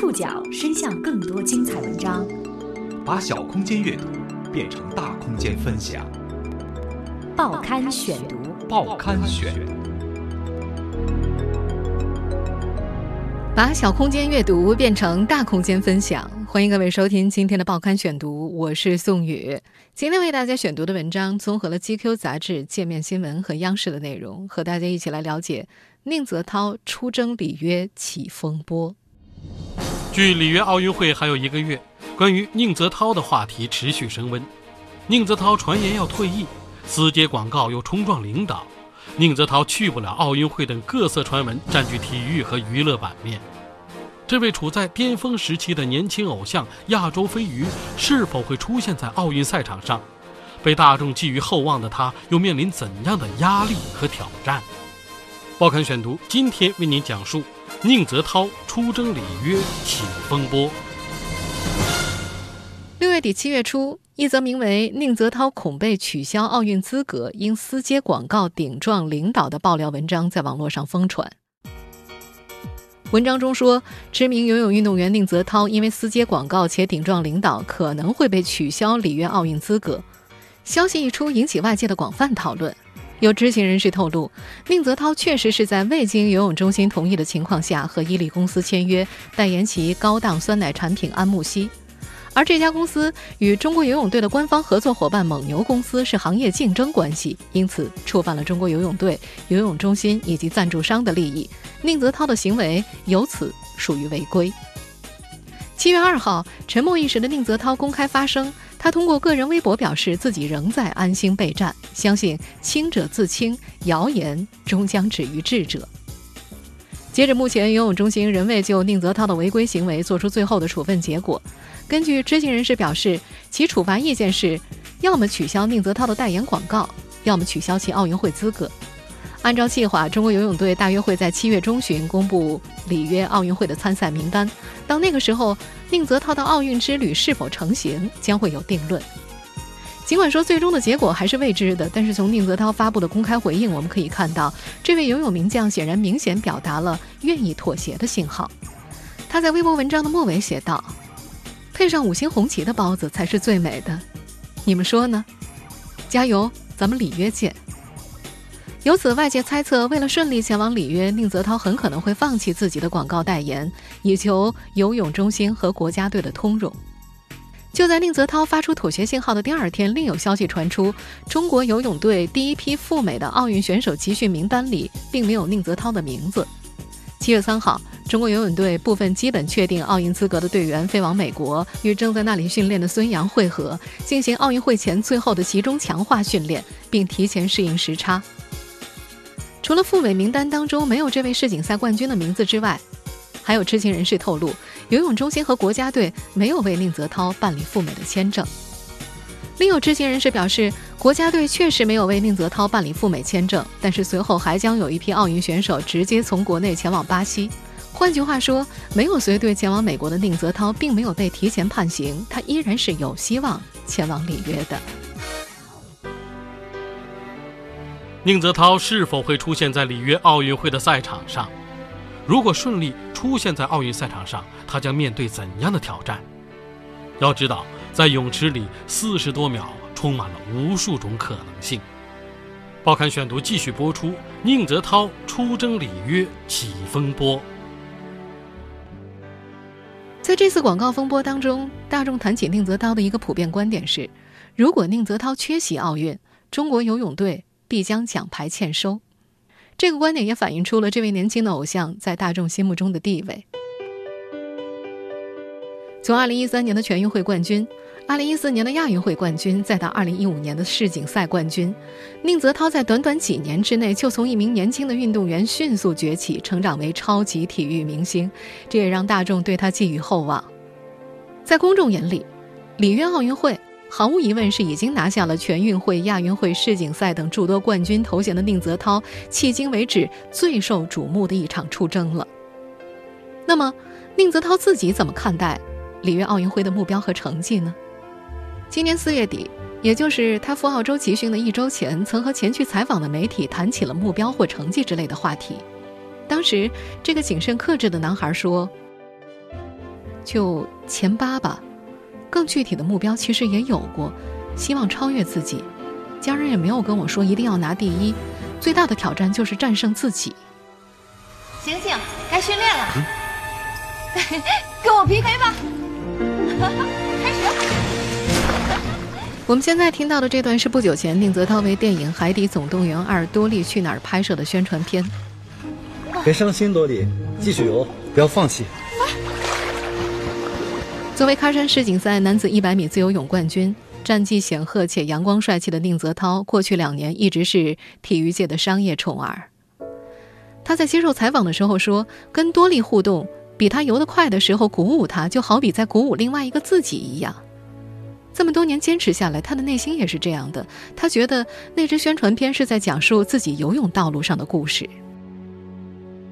触角伸向更多精彩文章，把小空间阅读变成大空间分享。报刊选读，报刊选，把小空间阅读变成大空间分享。欢迎各位收听今天的报刊选读，我是宋宇。今天为大家选读的文章综合了《GQ》杂志、界面新闻和央视的内容，和大家一起来了解宁泽涛出征里约起风波。距里约奥运会还有一个月，关于宁泽涛的话题持续升温。宁泽涛传言要退役，私接广告又冲撞领导，宁泽涛去不了奥运会等各色传闻占据体育和娱乐版面。这位处在巅峰时期的年轻偶像亚洲飞鱼是否会出现在奥运赛场上？被大众寄予厚望的他，又面临怎样的压力和挑战？报刊选读今天为您讲述宁泽涛出征里约起风波。六月底七月初，一则名为“宁泽涛恐被取消奥运资格，因私接广告顶撞领导”的爆料文章在网络上疯传。文章中说，知名游泳运动员宁泽涛因为私接广告且顶撞领导，可能会被取消里约奥运资格。消息一出，引起外界的广泛讨论。有知情人士透露，宁泽涛确实是在未经游泳中心同意的情况下和伊利公司签约，代言其高档酸奶产品安慕希。而这家公司与中国游泳队的官方合作伙伴蒙牛公司是行业竞争关系，因此触犯了中国游泳队、游泳中心以及赞助商的利益。宁泽涛的行为由此属于违规。七月二号，沉默一时的宁泽涛公开发声，他通过个人微博表示自己仍在安心备战，相信清者自清，谣言终将止于智者。截止目前，游泳中心仍未就宁泽涛的违规行为作出最后的处分结果。根据知情人士表示，其处罚意见是：要么取消宁泽涛的代言广告，要么取消其奥运会资格。按照计划，中国游泳队大约会在七月中旬公布里约奥运会的参赛名单。到那个时候，宁泽涛的奥运之旅是否成行将会有定论。尽管说最终的结果还是未知的，但是从宁泽涛发布的公开回应，我们可以看到，这位游泳名将显然明显表达了愿意妥协的信号。他在微博文章的末尾写道。配上五星红旗的包子才是最美的，你们说呢？加油，咱们里约见。由此，外界猜测，为了顺利前往里约，宁泽涛很可能会放弃自己的广告代言，以求游泳中心和国家队的通融。就在宁泽涛发出妥协信号的第二天，另有消息传出，中国游泳队第一批赴美的奥运选手集训名单里并没有宁泽涛的名字。七月三号。中国游泳队部分基本确定奥运资格的队员飞往美国，与正在那里训练的孙杨会合，进行奥运会前最后的集中强化训练，并提前适应时差。除了赴美名单当中没有这位世锦赛冠军的名字之外，还有知情人士透露，游泳中心和国家队没有为宁泽涛办理赴美的签证。另有知情人士表示，国家队确实没有为宁泽涛办理赴美签证，但是随后还将有一批奥运选手直接从国内前往巴西。换句话说，没有随队前往美国的宁泽涛，并没有被提前判刑，他依然是有希望前往里约的。宁泽涛是否会出现在里约奥运会的赛场上？如果顺利出现在奥运赛场上，他将面对怎样的挑战？要知道，在泳池里四十多秒，充满了无数种可能性。报刊选读继续播出：宁泽涛出征里约起风波。在这次广告风波当中，大众谈起宁泽涛的一个普遍观点是：如果宁泽涛缺席奥运，中国游泳队必将奖牌欠收。这个观点也反映出了这位年轻的偶像在大众心目中的地位。从2013年的全运会冠军。二零一四年的亚运会冠军，再到二零一五年的世锦赛冠军，宁泽涛在短短几年之内就从一名年轻的运动员迅速崛起，成长为超级体育明星，这也让大众对他寄予厚望。在公众眼里，里约奥运会毫无疑问是已经拿下了全运会、亚运会、世锦赛等诸多冠军头衔的宁泽涛，迄今为止最受瞩目的一场出征了。那么，宁泽涛自己怎么看待里约奥运会的目标和成绩呢？今年四月底，也就是他赴澳洲集训的一周前，曾和前去采访的媒体谈起了目标或成绩之类的话题。当时，这个谨慎克制的男孩说：“就前八吧。更具体的目标其实也有过，希望超越自己。家人也没有跟我说一定要拿第一，最大的挑战就是战胜自己。醒醒，该训练了，跟我 PK 吧！开始。我们现在听到的这段是不久前宁泽涛为电影《海底总动员二：多利去哪儿》拍摄的宣传片。别伤心，多利，继续游，不要放弃。作为喀山世锦赛男子100米自由泳冠军，战绩显赫且阳光帅气的宁泽涛，过去两年一直是体育界的商业宠儿。他在接受采访的时候说：“跟多利互动，比他游得快的时候鼓舞他，就好比在鼓舞另外一个自己一样。”这么多年坚持下来，他的内心也是这样的。他觉得那支宣传片是在讲述自己游泳道路上的故事。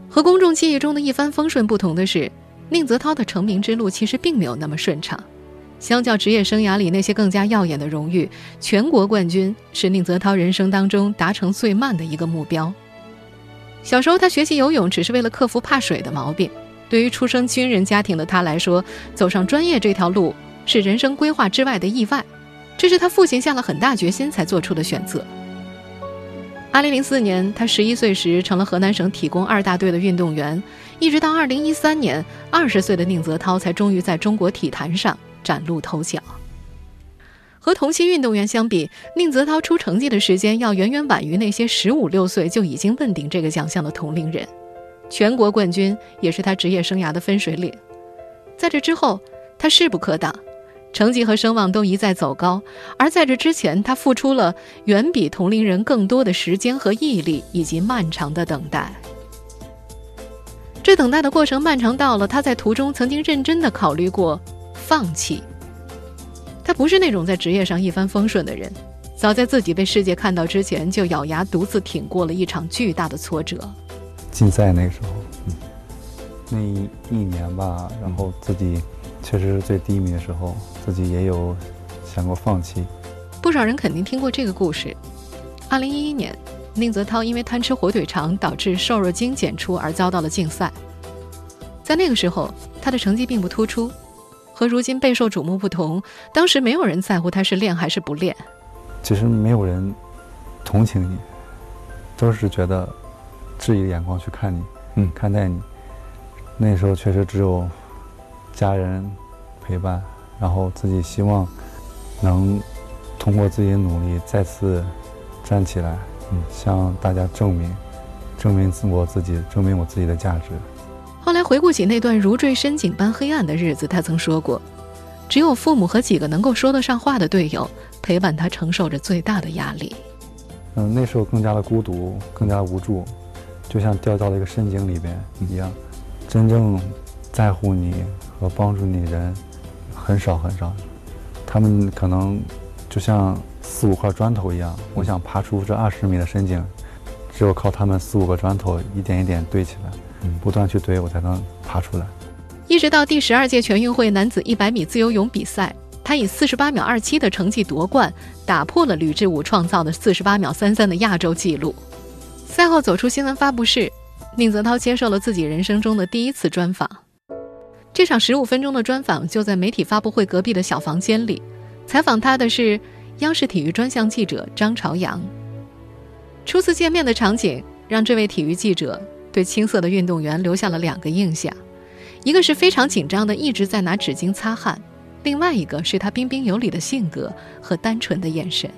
和公众记忆中的一帆风顺不同的是，宁泽涛的成名之路其实并没有那么顺畅。相较职业生涯里那些更加耀眼的荣誉，全国冠军是宁泽涛人生当中达成最慢的一个目标。小时候，他学习游泳只是为了克服怕水的毛病。对于出生军人家庭的他来说，走上专业这条路。是人生规划之外的意外，这是他父亲下了很大决心才做出的选择。二零零四年，他十一岁时成了河南省体工二大队的运动员，一直到二零一三年，二十岁的宁泽涛才终于在中国体坛上崭露头角。和同期运动员相比，宁泽涛出成绩的时间要远远晚于那些十五六岁就已经问鼎这个奖项的同龄人。全国冠军也是他职业生涯的分水岭。在这之后，他势不可挡。成绩和声望都一再走高，而在这之前，他付出了远比同龄人更多的时间和毅力，以及漫长的等待。这等待的过程漫长到了，他在途中曾经认真的考虑过放弃。他不是那种在职业上一帆风顺的人，早在自己被世界看到之前，就咬牙独自挺过了一场巨大的挫折。竞赛那时候，嗯那一一年吧，然后自己。确实是最低迷的时候，自己也有想过放弃。不少人肯定听过这个故事。二零一一年，宁泽涛因为贪吃火腿肠导致瘦肉精检出而遭到了禁赛。在那个时候，他的成绩并不突出，和如今备受瞩目不同，当时没有人在乎他是练还是不练。其实没有人同情你，都是觉得质疑的眼光去看你，嗯，看待你。那时候确实只有。家人陪伴，然后自己希望能通过自己的努力再次站起来，嗯，向大家证明，证明自我自己，证明我自己的价值。后来回顾起那段如坠深井般黑暗的日子，他曾说过：“只有父母和几个能够说得上话的队友陪伴他，承受着最大的压力。”嗯，那时候更加的孤独，更加无助，就像掉到了一个深井里边一样，真正在乎你。和帮助你人很少很少，他们可能就像四五块砖头一样。我想爬出这二十米的深井，只有靠他们四五个砖头一点一点堆起来，不断去堆，我才能爬出来。一直到第十二届全运会男子一百米自由泳比赛，他以四十八秒二七的成绩夺冠，打破了吕志武创造的四十八秒三三的亚洲纪录。赛后走出新闻发布室，宁泽涛接受了自己人生中的第一次专访。这场十五分钟的专访就在媒体发布会隔壁的小房间里，采访他的是央视体育专项记者张朝阳。初次见面的场景让这位体育记者对青涩的运动员留下了两个印象：一个是非常紧张的一直在拿纸巾擦汗，另外一个是他彬彬有礼的性格和单纯的眼神。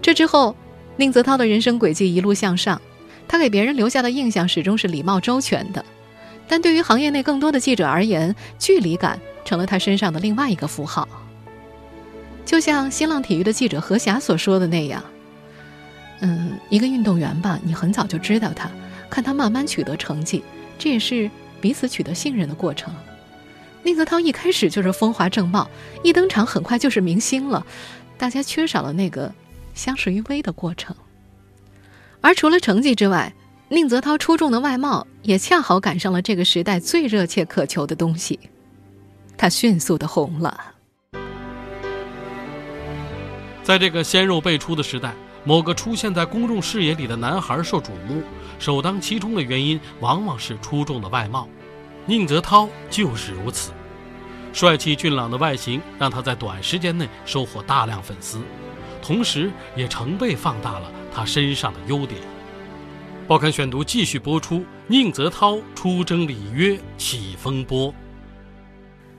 这之后，宁泽涛的人生轨迹一路向上，他给别人留下的印象始终是礼貌周全的。但对于行业内更多的记者而言，距离感成了他身上的另外一个符号。就像新浪体育的记者何霞所说的那样：“嗯，一个运动员吧，你很早就知道他，看他慢慢取得成绩，这也是彼此取得信任的过程。”宁泽涛一开始就是风华正茂，一登场很快就是明星了，大家缺少了那个相识于微的过程。而除了成绩之外，宁泽涛出众的外貌也恰好赶上了这个时代最热切渴求的东西，他迅速的红了。在这个鲜肉辈出的时代，某个出现在公众视野里的男孩受瞩目，首当其冲的原因往往是出众的外貌。宁泽涛就是如此。帅气俊朗的外形让他在短时间内收获大量粉丝，同时也成倍放大了他身上的优点。报刊选读继续播出：宁泽涛出征里约起风波。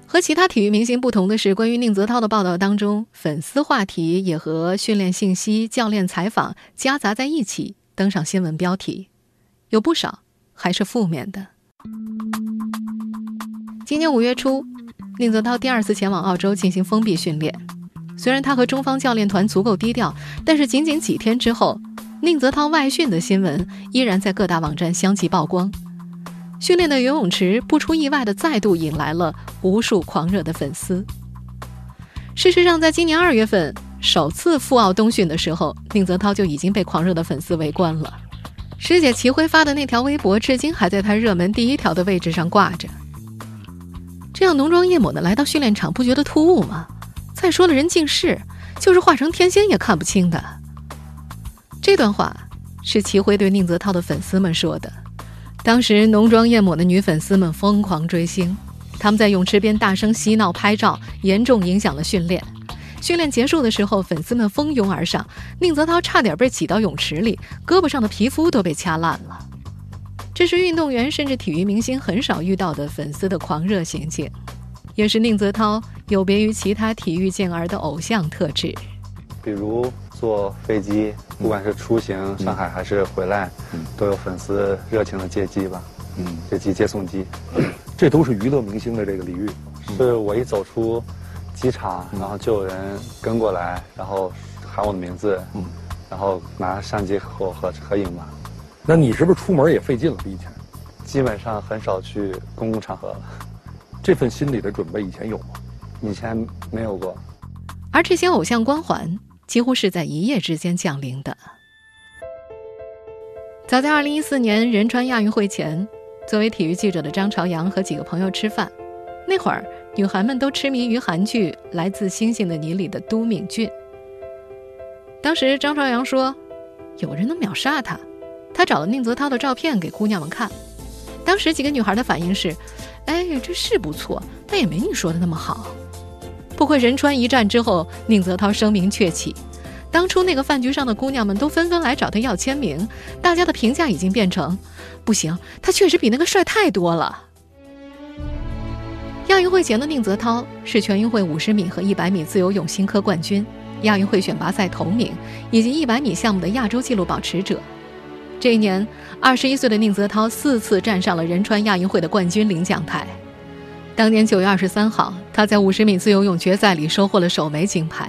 和其他体育明星不同的是，关于宁泽涛的报道当中，粉丝话题也和训练信息、教练采访夹杂在一起登上新闻标题，有不少还是负面的。今年五月初。宁泽涛第二次前往澳洲进行封闭训练，虽然他和中方教练团足够低调，但是仅仅几天之后，宁泽涛外训的新闻依然在各大网站相继曝光。训练的游泳池不出意外的再度引来了无数狂热的粉丝。事实上，在今年二月份首次赴澳冬训的时候，宁泽涛就已经被狂热的粉丝围观了。师姐齐辉发的那条微博，至今还在他热门第一条的位置上挂着。这样浓妆艳抹的来到训练场，不觉得突兀吗？再说了，人近视，就是化成天仙也看不清的。这段话是齐辉对宁泽涛的粉丝们说的。当时浓妆艳抹的女粉丝们疯狂追星，他们在泳池边大声嬉闹拍照，严重影响了训练。训练结束的时候，粉丝们蜂拥而上，宁泽涛差点被挤到泳池里，胳膊上的皮肤都被掐烂了。这是运动员甚至体育明星很少遇到的粉丝的狂热行径，也是宁泽涛有别于其他体育健儿的偶像特质。比如坐飞机，不管是出行上海还是回来，都有粉丝热情的接机吧，嗯，接机接送机，这都是娱乐明星的这个礼遇。是我一走出机场，然后就有人跟过来，然后喊我的名字，嗯，然后拿相机和我合合影嘛。那你是不是出门也费劲了？比以前，基本上很少去公共场合了。这份心理的准备以前有吗？以前没有过。而这些偶像光环几乎是在一夜之间降临的。早在2014年仁川亚运会前，作为体育记者的张朝阳和几个朋友吃饭，那会儿女孩们都痴迷于韩剧《来自星星的你》里的都敏俊。当时张朝阳说：“有人能秒杀他。”他找了宁泽涛的照片给姑娘们看，当时几个女孩的反应是：“哎，这是不错，但也没你说的那么好。”不过仁川一战之后，宁泽涛声名鹊起，当初那个饭局上的姑娘们都纷纷来找他要签名，大家的评价已经变成：“不行，他确实比那个帅太多了。”亚运会前的宁泽涛是全运会50米和100米自由泳新科冠军，亚运会选拔赛头名，以及100米项目的亚洲纪录保持者。这一年，二十一岁的宁泽涛四次站上了仁川亚运会的冠军领奖台。当年九月二十三号，他在五十米自由泳决赛里收获了首枚金牌；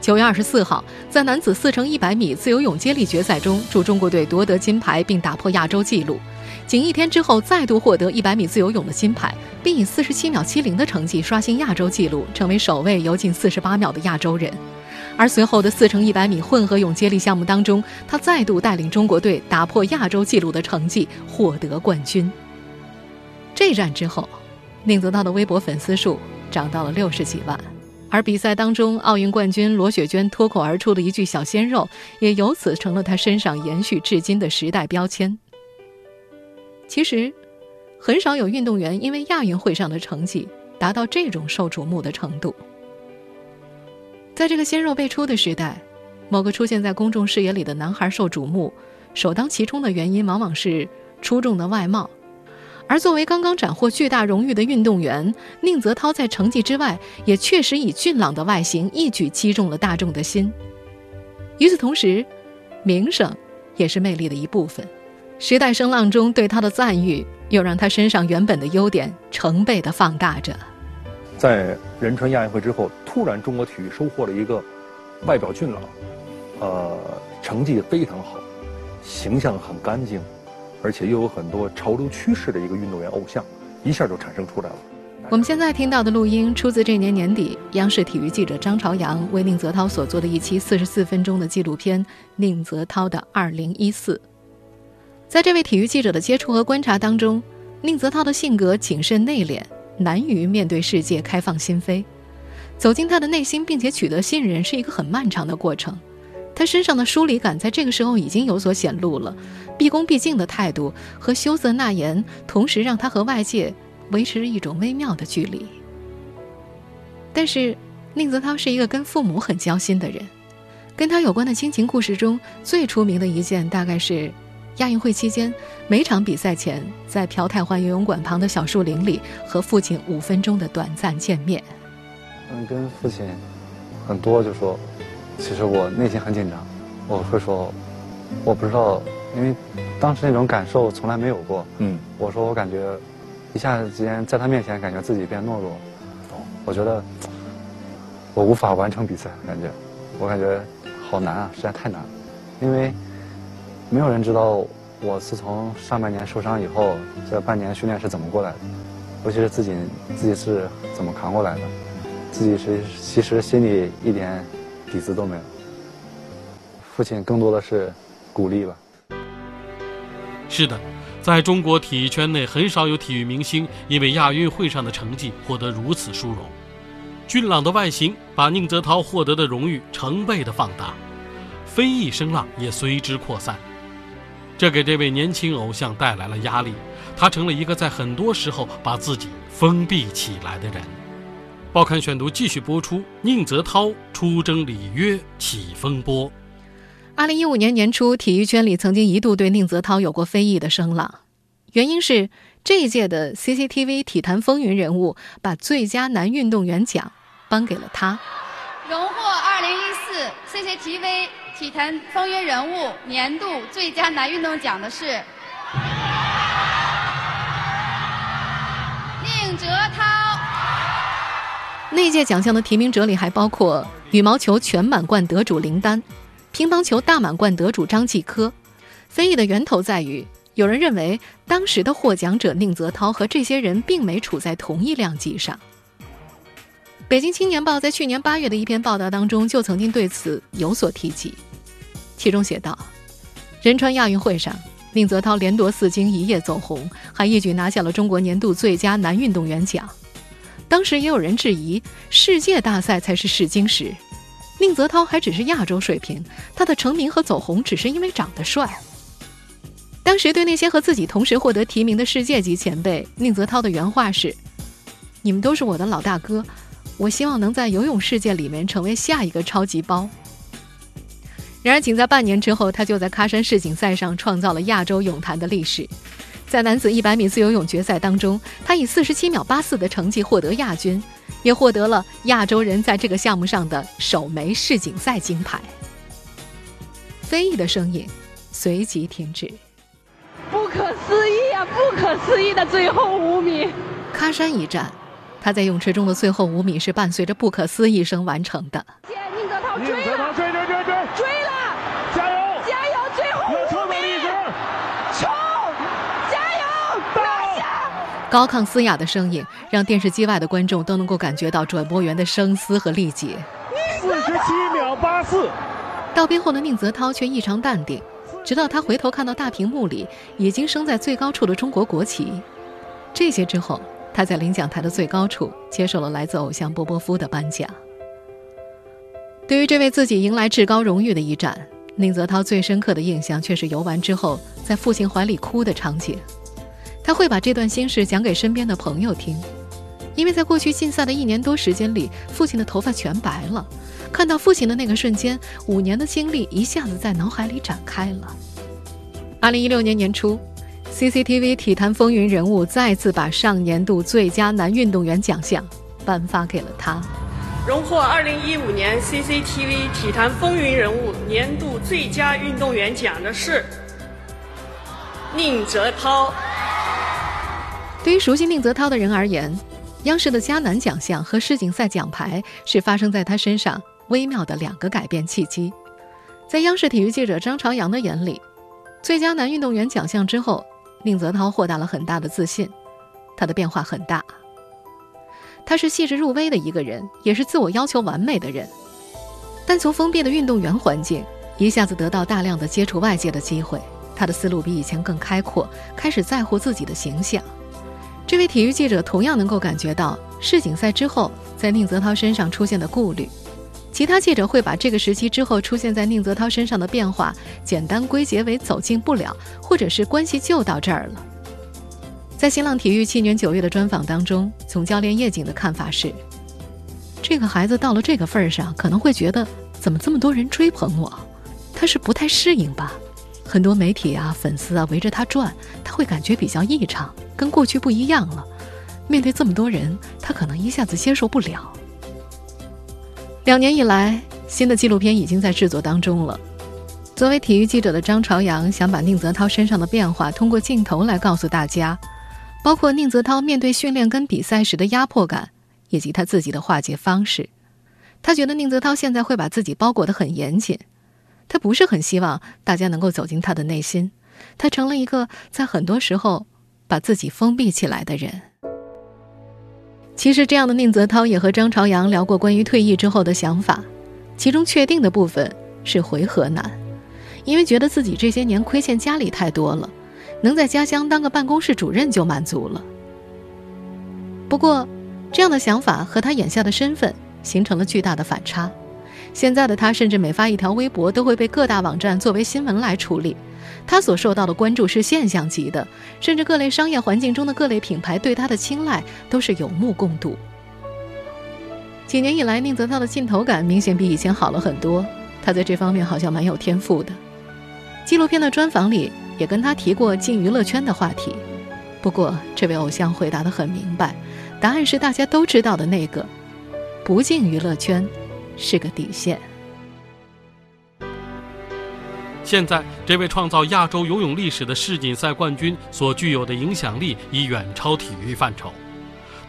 九月二十四号，在男子四乘一百米自由泳接力决赛中助中国队夺得金牌并打破亚洲纪录。仅一天之后，再度获得一百米自由泳的金牌，并以四十七秒七零的成绩刷新亚洲纪录，成为首位游进四十八秒的亚洲人。而随后的四乘一百米混合泳接力项目当中，他再度带领中国队打破亚洲纪录的成绩，获得冠军。这战之后，宁泽涛的微博粉丝数涨到了六十几万，而比赛当中奥运冠军罗雪娟脱口而出的一句“小鲜肉”，也由此成了他身上延续至今的时代标签。其实，很少有运动员因为亚运会上的成绩达到这种受瞩目的程度。在这个鲜肉辈出的时代，某个出现在公众视野里的男孩受瞩目，首当其冲的原因往往是出众的外貌。而作为刚刚斩获巨大荣誉的运动员，宁泽涛在成绩之外，也确实以俊朗的外形一举击中了大众的心。与此同时，名声也是魅力的一部分。时代声浪中对他的赞誉，又让他身上原本的优点成倍的放大着。在仁川亚运会之后，突然中国体育收获了一个外表俊朗、呃成绩非常好、形象很干净，而且又有很多潮流趋势的一个运动员偶像，一下就产生出来了。我们现在听到的录音出自这年年底央视体育记者张朝阳为宁泽涛所做的一期四十四分钟的纪录片《宁泽涛的二零一四》。在这位体育记者的接触和观察当中，宁泽涛的性格谨慎内敛。难于面对世界，开放心扉，走进他的内心，并且取得信任，是一个很漫长的过程。他身上的疏离感在这个时候已经有所显露了，毕恭毕敬的态度和羞涩纳言，同时让他和外界维持一种微妙的距离。但是，宁泽涛是一个跟父母很交心的人。跟他有关的亲情故事中最出名的一件，大概是亚运会期间每场比赛前在朴泰桓游泳馆旁的小树林里和父亲五分钟的短暂见面。嗯，跟父亲很多就说，其实我内心很紧张，我会说，我不知道，因为当时那种感受从来没有过。嗯，我说我感觉一下子之间在他面前感觉自己变懦弱，我觉得我无法完成比赛，感觉我感觉。好难啊，实在太难了，因为没有人知道我自从上半年受伤以后，这半年训练是怎么过来的，尤其是自己自己是怎么扛过来的，自己是其实心里一点底子都没有。父亲更多的是鼓励吧。是的，在中国体育圈内，很少有体育明星因为亚运会上的成绩获得如此殊荣。俊朗的外形把宁泽涛获得的荣誉成倍的放大，非议声浪也随之扩散，这给这位年轻偶像带来了压力，他成了一个在很多时候把自己封闭起来的人。报刊选读继续播出：宁泽涛出征里约起风波。二零一五年年初，体育圈里曾经一度对宁泽涛有过非议的声浪，原因是这一届的 CCTV 体坛风云人物把最佳男运动员奖。颁给了他。荣获二零一四 CCTV 体坛风云人物年度最佳男运动奖的是那届奖项的提名者里还包括羽毛球全满贯得主林丹、乒乓球大满贯得主张继科。非议的源头在于，有人认为当时的获奖者宁泽涛和这些人并没处在同一量级上。北京青年报在去年八月的一篇报道当中，就曾经对此有所提及，其中写道：“仁川亚运会上，宁泽涛连夺四金，一夜走红，还一举拿下了中国年度最佳男运动员奖。当时也有人质疑，世界大赛才是试金石，宁泽涛还只是亚洲水平，他的成名和走红只是因为长得帅。”当时对那些和自己同时获得提名的世界级前辈，宁泽涛的原话是：“你们都是我的老大哥。”我希望能在游泳世界里面成为下一个超级包。然而，仅在半年之后，他就在喀山世锦赛上创造了亚洲泳坛的历史。在男子100米自由泳决赛当中，他以47秒84的成绩获得亚军，也获得了亚洲人在这个项目上的首枚世锦赛金牌。非议的声音随即停止。不可思议啊！不可思议的最后五米，喀山一战。他在泳池中的最后五米是伴随着不可思议声完成的。宁泽涛追了，追追追追追了！加油！加油！最后五米！冲！加油！拿下！高亢嘶哑的声音让电视机外的观众都能够感觉到转播员的声嘶和力竭。四十七秒八四。道边后的宁泽涛却异常淡定，直到他回头看到大屏幕里已经升在最高处的中国国旗。这些之后。他在领奖台的最高处接受了来自偶像波波夫的颁奖。对于这位自己迎来至高荣誉的一战，宁泽涛最深刻的印象却是游完之后在父亲怀里哭的场景。他会把这段心事讲给身边的朋友听，因为在过去竞赛的一年多时间里，父亲的头发全白了。看到父亲的那个瞬间，五年的经历一下子在脑海里展开了。二零一六年年初。CCTV 体坛风云人物再次把上年度最佳男运动员奖项颁发给了他。荣获2015年 CCTV 体坛风云人物年度最佳运动员奖的是宁泽涛。对于熟悉宁泽涛的人而言，央视的佳男奖项和世锦赛奖牌是发生在他身上微妙的两个改变契机。在央视体育记者张朝阳的眼里，最佳男运动员奖项之后。宁泽涛获得了很大的自信，他的变化很大。他是细致入微的一个人，也是自我要求完美的人。但从封闭的运动员环境一下子得到大量的接触外界的机会，他的思路比以前更开阔，开始在乎自己的形象。这位体育记者同样能够感觉到世锦赛之后在宁泽涛身上出现的顾虑。其他记者会把这个时期之后出现在宁泽涛身上的变化简单归结为走进不了，或者是关系就到这儿了。在新浪体育去年九月的专访当中，总教练叶瑾的看法是：这个孩子到了这个份儿上，可能会觉得怎么这么多人追捧我，他是不太适应吧？很多媒体啊、粉丝啊围着他转，他会感觉比较异常，跟过去不一样了。面对这么多人，他可能一下子接受不了。两年以来，新的纪录片已经在制作当中了。作为体育记者的张朝阳想把宁泽涛身上的变化通过镜头来告诉大家，包括宁泽涛面对训练跟比赛时的压迫感，以及他自己的化解方式。他觉得宁泽涛现在会把自己包裹得很严谨，他不是很希望大家能够走进他的内心，他成了一个在很多时候把自己封闭起来的人。其实，这样的宁泽涛也和张朝阳聊过关于退役之后的想法，其中确定的部分是回河南，因为觉得自己这些年亏欠家里太多了，能在家乡当个办公室主任就满足了。不过，这样的想法和他眼下的身份形成了巨大的反差。现在的他，甚至每发一条微博都会被各大网站作为新闻来处理。他所受到的关注是现象级的，甚至各类商业环境中的各类品牌对他的青睐都是有目共睹。几年以来，宁泽涛的镜头感明显比以前好了很多，他在这方面好像蛮有天赋的。纪录片的专访里也跟他提过进娱乐圈的话题，不过这位偶像回答得很明白，答案是大家都知道的那个：不进娱乐圈是个底线。现在，这位创造亚洲游泳历史的世锦赛冠军所具有的影响力已远超体育范畴。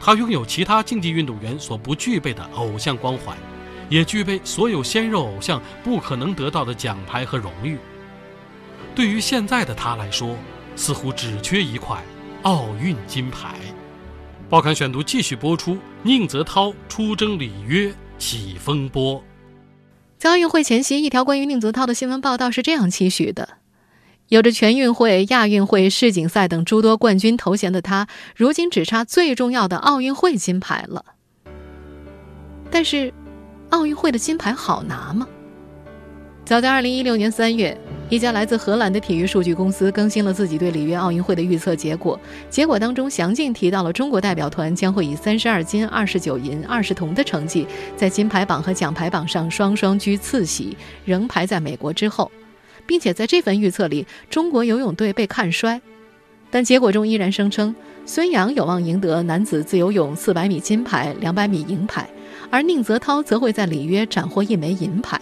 他拥有其他竞技运动员所不具备的偶像光环，也具备所有鲜肉偶像不可能得到的奖牌和荣誉。对于现在的他来说，似乎只缺一块奥运金牌。报刊选读继续播出：宁泽涛出征里约起风波。在奥运会前夕，一条关于宁泽涛的新闻报道是这样期许的：有着全运会、亚运会、世锦赛等诸多冠军头衔的他，如今只差最重要的奥运会金牌了。但是，奥运会的金牌好拿吗？早在2016年3月。一家来自荷兰的体育数据公司更新了自己对里约奥运会的预测结果。结果当中详尽提到了中国代表团将会以三十二金、二十九银、二十铜的成绩，在金牌榜和奖牌榜上双双居次席，仍排在美国之后，并且在这份预测里，中国游泳队被看衰。但结果中依然声称孙杨有望赢得男子自由泳四百米金牌、两百米银牌，而宁泽涛则会在里约斩获一枚银牌。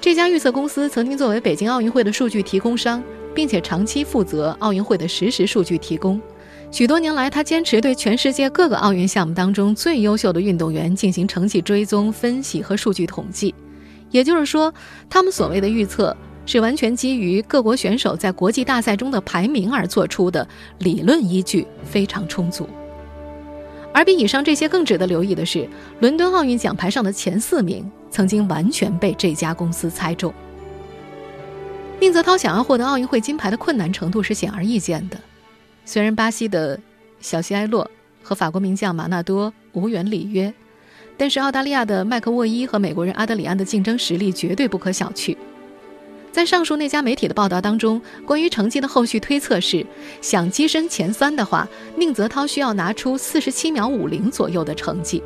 这家预测公司曾经作为北京奥运会的数据提供商，并且长期负责奥运会的实时数据提供。许多年来，他坚持对全世界各个奥运项目当中最优秀的运动员进行成绩追踪、分析和数据统计。也就是说，他们所谓的预测是完全基于各国选手在国际大赛中的排名而做出的，理论依据非常充足。而比以上这些更值得留意的是，伦敦奥运奖牌上的前四名。曾经完全被这家公司猜中。宁泽涛想要获得奥运会金牌的困难程度是显而易见的。虽然巴西的小西埃洛和法国名将马纳多无缘里约，但是澳大利亚的麦克沃伊和美国人阿德里安的竞争实力绝对不可小觑。在上述那家媒体的报道当中，关于成绩的后续推测是：想跻身前三的话，宁泽涛需要拿出四十七秒五零左右的成绩，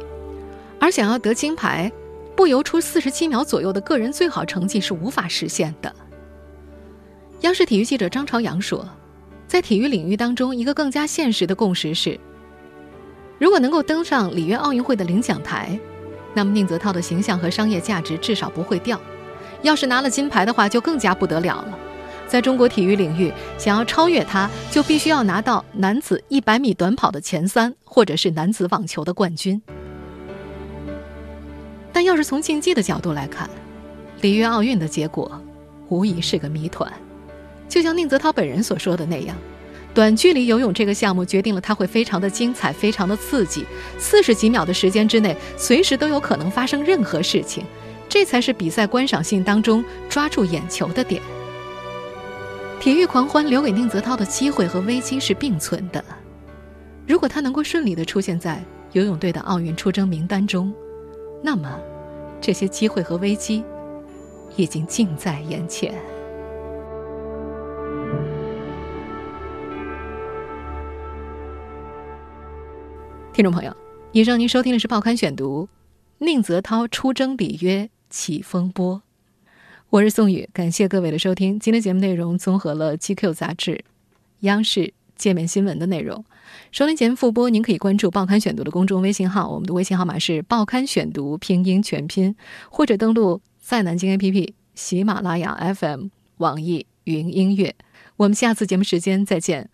而想要得金牌。不游出四十七秒左右的个人最好成绩是无法实现的。央视体育记者张朝阳说，在体育领域当中，一个更加现实的共识是：如果能够登上里约奥运会的领奖台，那么宁泽涛的形象和商业价值至少不会掉；要是拿了金牌的话，就更加不得了了。在中国体育领域，想要超越他，就必须要拿到男子一百米短跑的前三，或者是男子网球的冠军。但要是从竞技的角度来看，里约奥运的结果无疑是个谜团。就像宁泽涛本人所说的那样，短距离游泳这个项目决定了它会非常的精彩，非常的刺激。四十几秒的时间之内，随时都有可能发生任何事情，这才是比赛观赏性当中抓住眼球的点。体育狂欢留给宁泽涛的机会和危机是并存的。如果他能够顺利的出现在游泳队的奥运出征名单中。那么这些机会和危机已经近在眼前。听众朋友以上您收听的是报刊选读宁泽涛出征里约起风波。我是宋宇感谢各位的收听。今天节目内容综合了 gq 杂志央视界面新闻的内容。收听节目复播，您可以关注《报刊选读》的公众微信号，我们的微信号码是《报刊选读》拼音全拼，或者登录在南京 APP、喜马拉雅 FM、网易云音乐。我们下次节目时间再见。